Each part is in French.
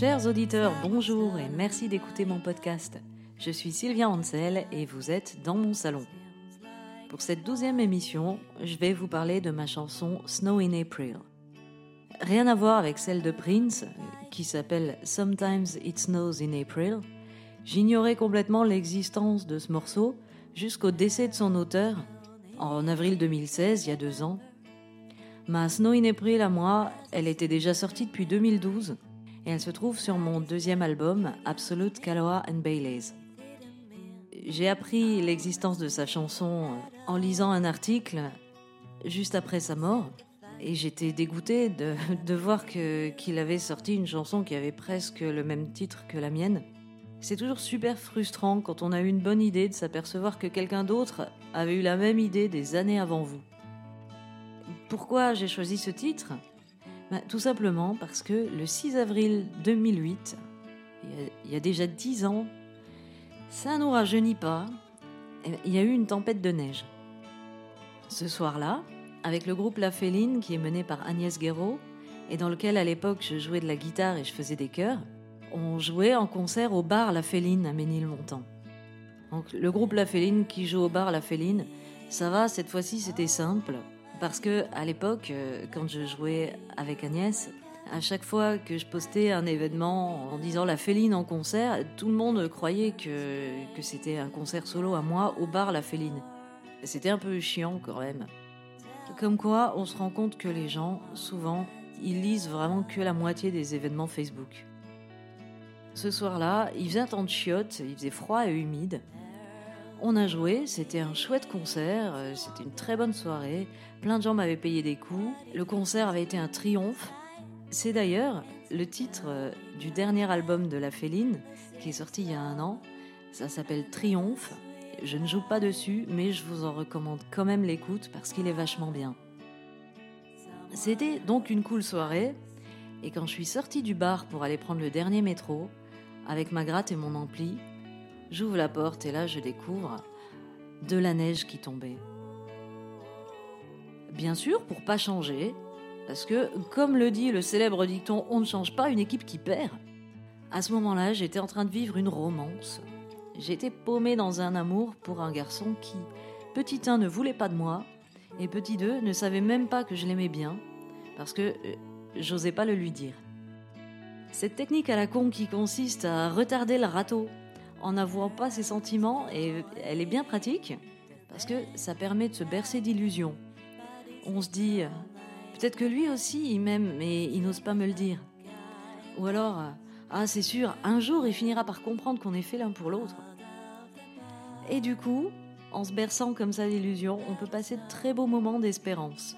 Chers auditeurs, bonjour et merci d'écouter mon podcast. Je suis Sylvia Hansel et vous êtes dans mon salon. Pour cette douzième émission, je vais vous parler de ma chanson Snow in April. Rien à voir avec celle de Prince, qui s'appelle Sometimes It Snows in April. J'ignorais complètement l'existence de ce morceau jusqu'au décès de son auteur, en avril 2016, il y a deux ans. Ma Snow in April à moi, elle était déjà sortie depuis 2012 et elle se trouve sur mon deuxième album, Absolute Kaloa and Baileys. J'ai appris l'existence de sa chanson en lisant un article juste après sa mort et j'étais dégoûtée de voir qu'il avait sorti une chanson qui avait presque le même titre que la mienne. C'est toujours super frustrant quand on a eu une bonne idée de s'apercevoir que quelqu'un d'autre avait eu la même idée des années avant vous. Pourquoi j'ai choisi ce titre? Bah, Tout simplement parce que le 6 avril 2008, il y a, déjà 10 ans, ça nous rajeunit pas, il y a eu une tempête de neige. Ce soir-là, avec le groupe La Féline qui est mené par Agnès Guéraud et dans lequel à l'époque je jouais de la guitare et je faisais des chœurs, on jouait en concert au bar La Féline à Ménilmontant. Donc le groupe La Féline qui joue au bar La Féline, ça va, cette fois-ci c'était simple, parce que à l'époque, euh, quand je jouais avec Agnès, à chaque fois que je postais un événement en disant la Féline en concert, tout le monde croyait que, que c'était un concert solo à moi au bar La Féline. C'était un peu chiant quand même. Comme quoi, on se rend compte que les gens, souvent, ils lisent vraiment que la moitié des événements Facebook. Ce soir-là, il faisait un temps de chiottes, il faisait froid et humide. On a joué, c'était un chouette concert, euh, c'était une très bonne soirée, plein de gens m'avaient payé des coups, le concert avait été un triomphe. C'est d'ailleurs le titre euh, du dernier album de La Féline, qui est sorti il y a un an, ça s'appelle Triomphe, je ne joue pas dessus, mais je vous en recommande quand même l'écoute parce qu'il est vachement bien. C'était donc une cool soirée, et quand je suis sortie du bar pour aller prendre le dernier métro, avec ma gratte et mon ampli, j'ouvre la porte et là je découvre de la neige qui tombait. Bien sûr, pour pas changer, parce que, comme le dit le célèbre dicton On ne change pas une équipe qui perd, à ce moment-là, j'étais en train de vivre une romance J'étais paumée dans un amour pour un garçon qui, petit 1, ne voulait pas de moi, et petit 2, ne savait même pas que je l'aimais bien, parce que euh, j'osais pas le lui dire. Cette technique à la con qui consiste à retarder le râteau en n'avouant pas ses sentiments, et elle est bien pratique, parce que ça permet de se bercer d'illusions. On se dit, peut-être que lui aussi il m'aime, mais il n'ose pas me le dire. Ou alors, ah c'est sûr, un jour il finira par comprendre qu'on est fait l'un pour l'autre. Et du coup, en se berçant comme ça d'illusions, on peut passer de très beaux moments d'espérance.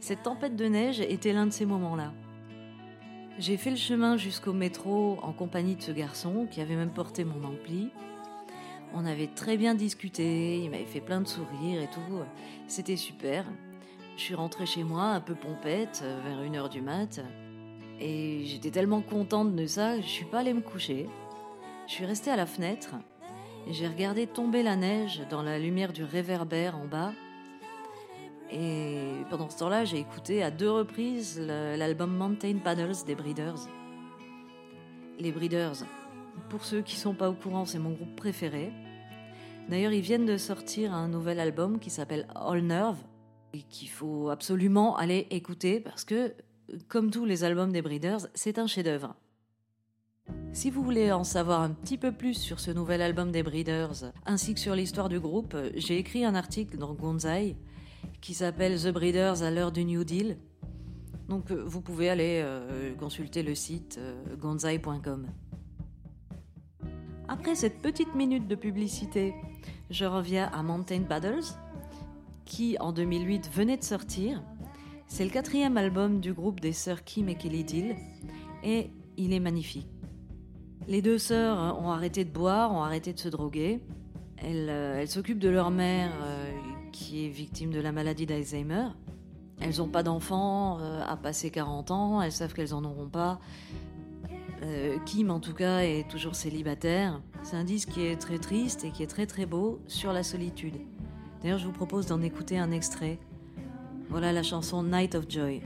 Cette tempête de neige était l'un de ces moments-là. J'ai fait le chemin jusqu'au métro en compagnie de ce garçon qui avait même porté mon ampli. On avait très bien discuté, il m'avait fait plein de sourires et tout. C'était super. Je suis rentrée chez moi un peu pompette vers une heure du mat. Et j'étais tellement contente de ça, je suis pas allée me coucher. Je suis restée à la fenêtre j'ai regardé tomber la neige dans la lumière du réverbère en bas. Et pendant ce temps-là, j'ai écouté à deux reprises l'album Mountain Paddles des Breeders. Les Breeders, pour ceux qui sont pas au courant, c'est mon groupe préféré. D'ailleurs, ils viennent de sortir un nouvel album qui s'appelle All Nerve et qu'il faut absolument aller écouter parce que, comme tous les albums des Breeders, c'est un chef-d'œuvre. Si vous voulez en savoir un petit peu plus sur ce nouvel album des Breeders, ainsi que sur l'histoire du groupe, j'ai écrit un article dans Gonzai qui s'appelle The Breeders à l'heure du New Deal. Donc euh, vous pouvez aller euh, consulter le site euh, gonzai.com. Après cette petite minute de publicité, je reviens à Mountain Paddles, qui en 2008 venait de sortir. C'est le quatrième album du groupe des sœurs Kim et Kelly Deal, et il est magnifique. Les deux sœurs ont arrêté de boire, ont arrêté de se droguer. Elles, euh, s'occupent de leur mère qui est victime de la maladie d'Alzheimer. Elles n'ont pas d'enfants euh, à passer 40 ans, elles savent qu'elles en auront pas. Kim, en tout cas, est toujours célibataire. C'est un disque qui est très triste et qui est très très beau sur la solitude. D'ailleurs, je vous propose d'en écouter un extrait. Voilà la chanson Night of Joy.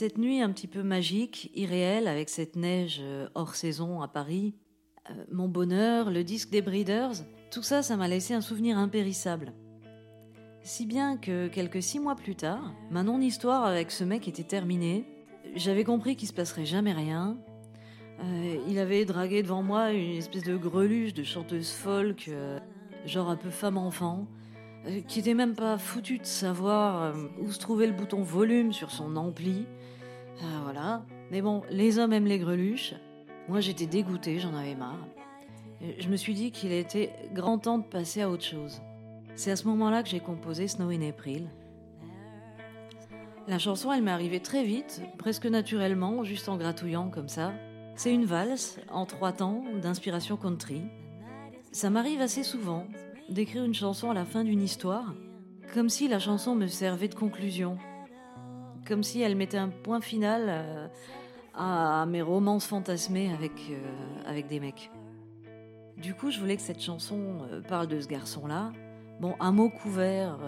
Cette nuit un petit peu magique, irréelle, avec cette neige euh, hors saison à Paris, euh, mon bonheur, le disque des Breeders, tout ça, ça m'a laissé un souvenir impérissable. Si bien que quelques six mois plus tard, ma non-histoire avec ce mec était terminée. J'avais compris qu'il se passerait jamais rien. Euh, il avait dragué devant moi une espèce de greluche de chanteuse folk, genre un peu femme-enfant, qui était même pas foutu de savoir où se trouvait le bouton volume sur son ampli. voilà. Mais bon, les hommes aiment les greluches. Moi j'étais dégoûtée, j'en avais marre. Je me suis dit qu'il était grand temps de passer à autre chose. C'est à ce moment-là que j'ai composé Snow in April. La chanson, elle m'est arrivée très vite, presque naturellement, juste en gratouillant comme ça. C'est une valse en trois temps d'inspiration country. Ça m'arrive assez souvent d'écrire une chanson à la fin d'une histoire, comme si la chanson me servait de conclusion, comme si elle mettait un point final euh, à mes romances fantasmées avec, euh, avec des mecs. Du coup, je voulais que cette chanson euh, parle de ce garçon-là, Bon, un mot couvert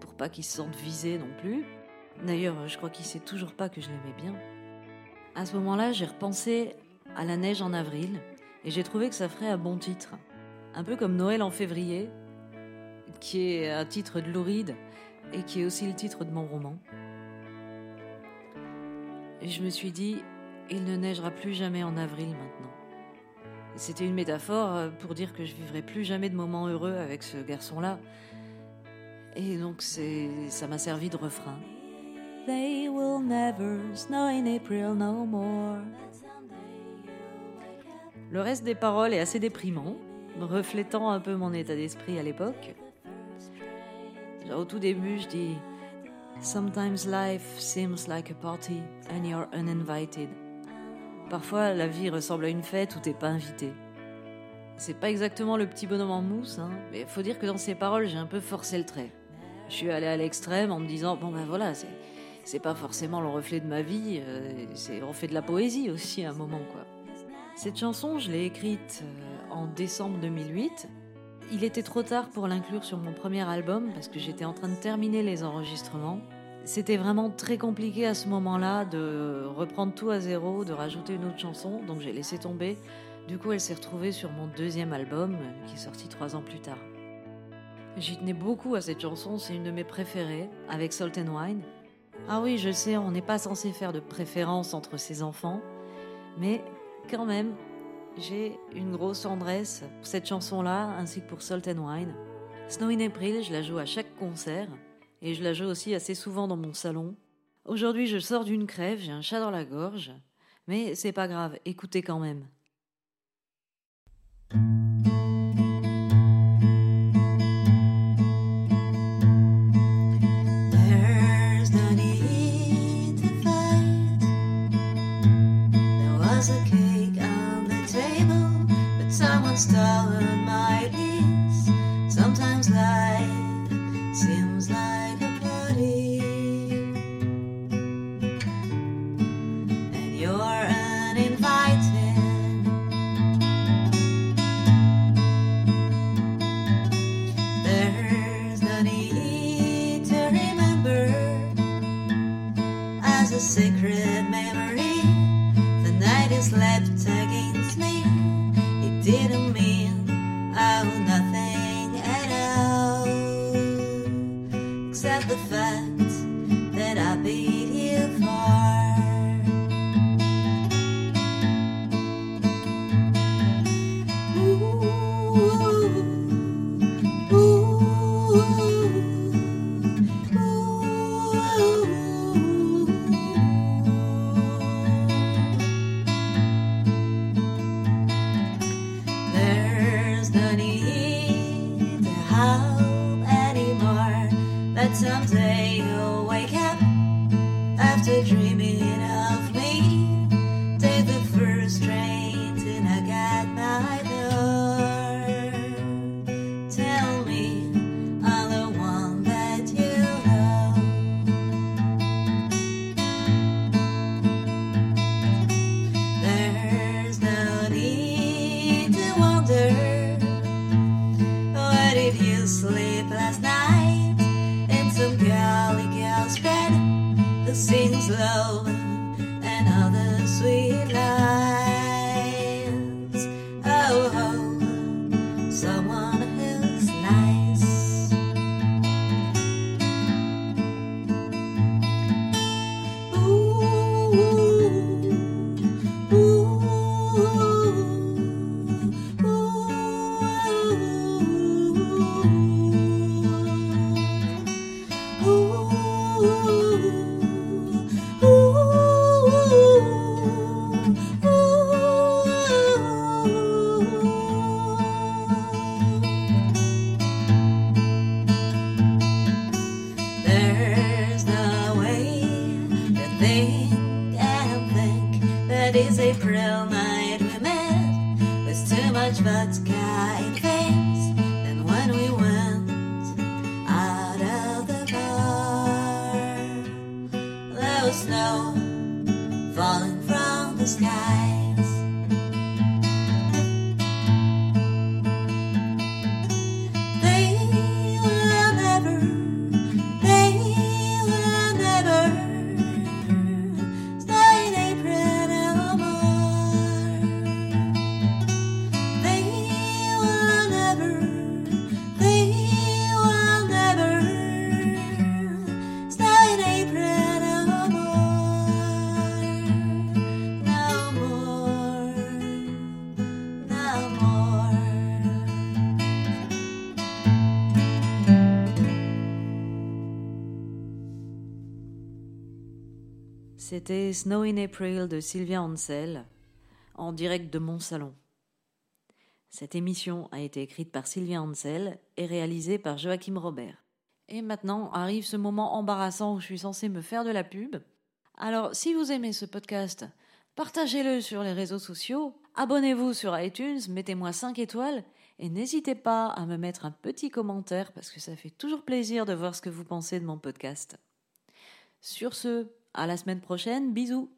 pour pas qu'il se sente visé non plus. D'ailleurs, je crois qu'il sait toujours pas que je l'aimais bien. À ce moment-là, j'ai repensé à la neige en avril et j'ai trouvé que ça ferait un bon titre. Un peu comme Noël en février, qui est un titre de Louride et qui est aussi le titre de mon roman. Et je me suis dit, il ne neigera plus jamais en avril maintenant. C'était une métaphore euh, pour dire que je vivrai plus jamais de moments heureux avec ce garçon-là. Et donc ça m'a servi de refrain. They will never snow in April no more. Le reste des paroles est assez déprimant, reflétant un peu mon état d'esprit à l'époque. Au tout début, je dis Sometimes life seems like a party and you're uninvited. Parfois, la vie ressemble à une fête où t'es pas invité. C'est pas exactement le petit bonhomme en mousse, hein, mais faut dire que dans ces paroles, j'ai un peu forcé le trait. Je suis allé à l'extrême en me disant bon ben voilà, c'est pas forcément le reflet de ma vie, euh, c'est on fait de la poésie aussi à un moment quoi. Cette chanson, je l'ai écrite euh, en décembre 2008. Il était trop tard pour l'inclure sur mon premier album parce que j'étais en train de terminer les enregistrements c'était vraiment très compliqué à ce moment-là de reprendre tout à zéro, de rajouter une autre chanson, donc j'ai laissé tomber. Du coup, elle s'est retrouvée sur mon deuxième album, qui est sorti trois ans plus tard. J'y tenais beaucoup à cette chanson, c'est une de mes préférées, avec Salt and Wine. Ah oui, je sais, on n'est pas censé faire de préférence entre ses enfants, mais quand même, j'ai une grosse tendresse pour cette chanson-là, ainsi que pour Salt and Wine. Snow in April, je la joue à chaque concert, et je la joue aussi assez souvent dans mon salon. Aujourd'hui, je sors d'une crève, j'ai un chat dans la gorge, mais c'est pas grave, écoutez quand même. that sings love and other sweet love. C'était Snow in April de Sylvia Ansel, en direct de mon salon. Cette émission a été écrite par Sylvia Ansel et réalisée par Joachim Robert. Et maintenant arrive ce moment embarrassant où je suis censée me faire de la pub. Alors, si vous aimez ce podcast, partagez-le sur les réseaux sociaux, abonnez-vous sur iTunes, mettez-moi 5 étoiles et n'hésitez pas à me mettre un petit commentaire parce que ça fait toujours plaisir de voir ce que vous pensez de mon podcast. Sur ce, à la semaine prochaine, bisous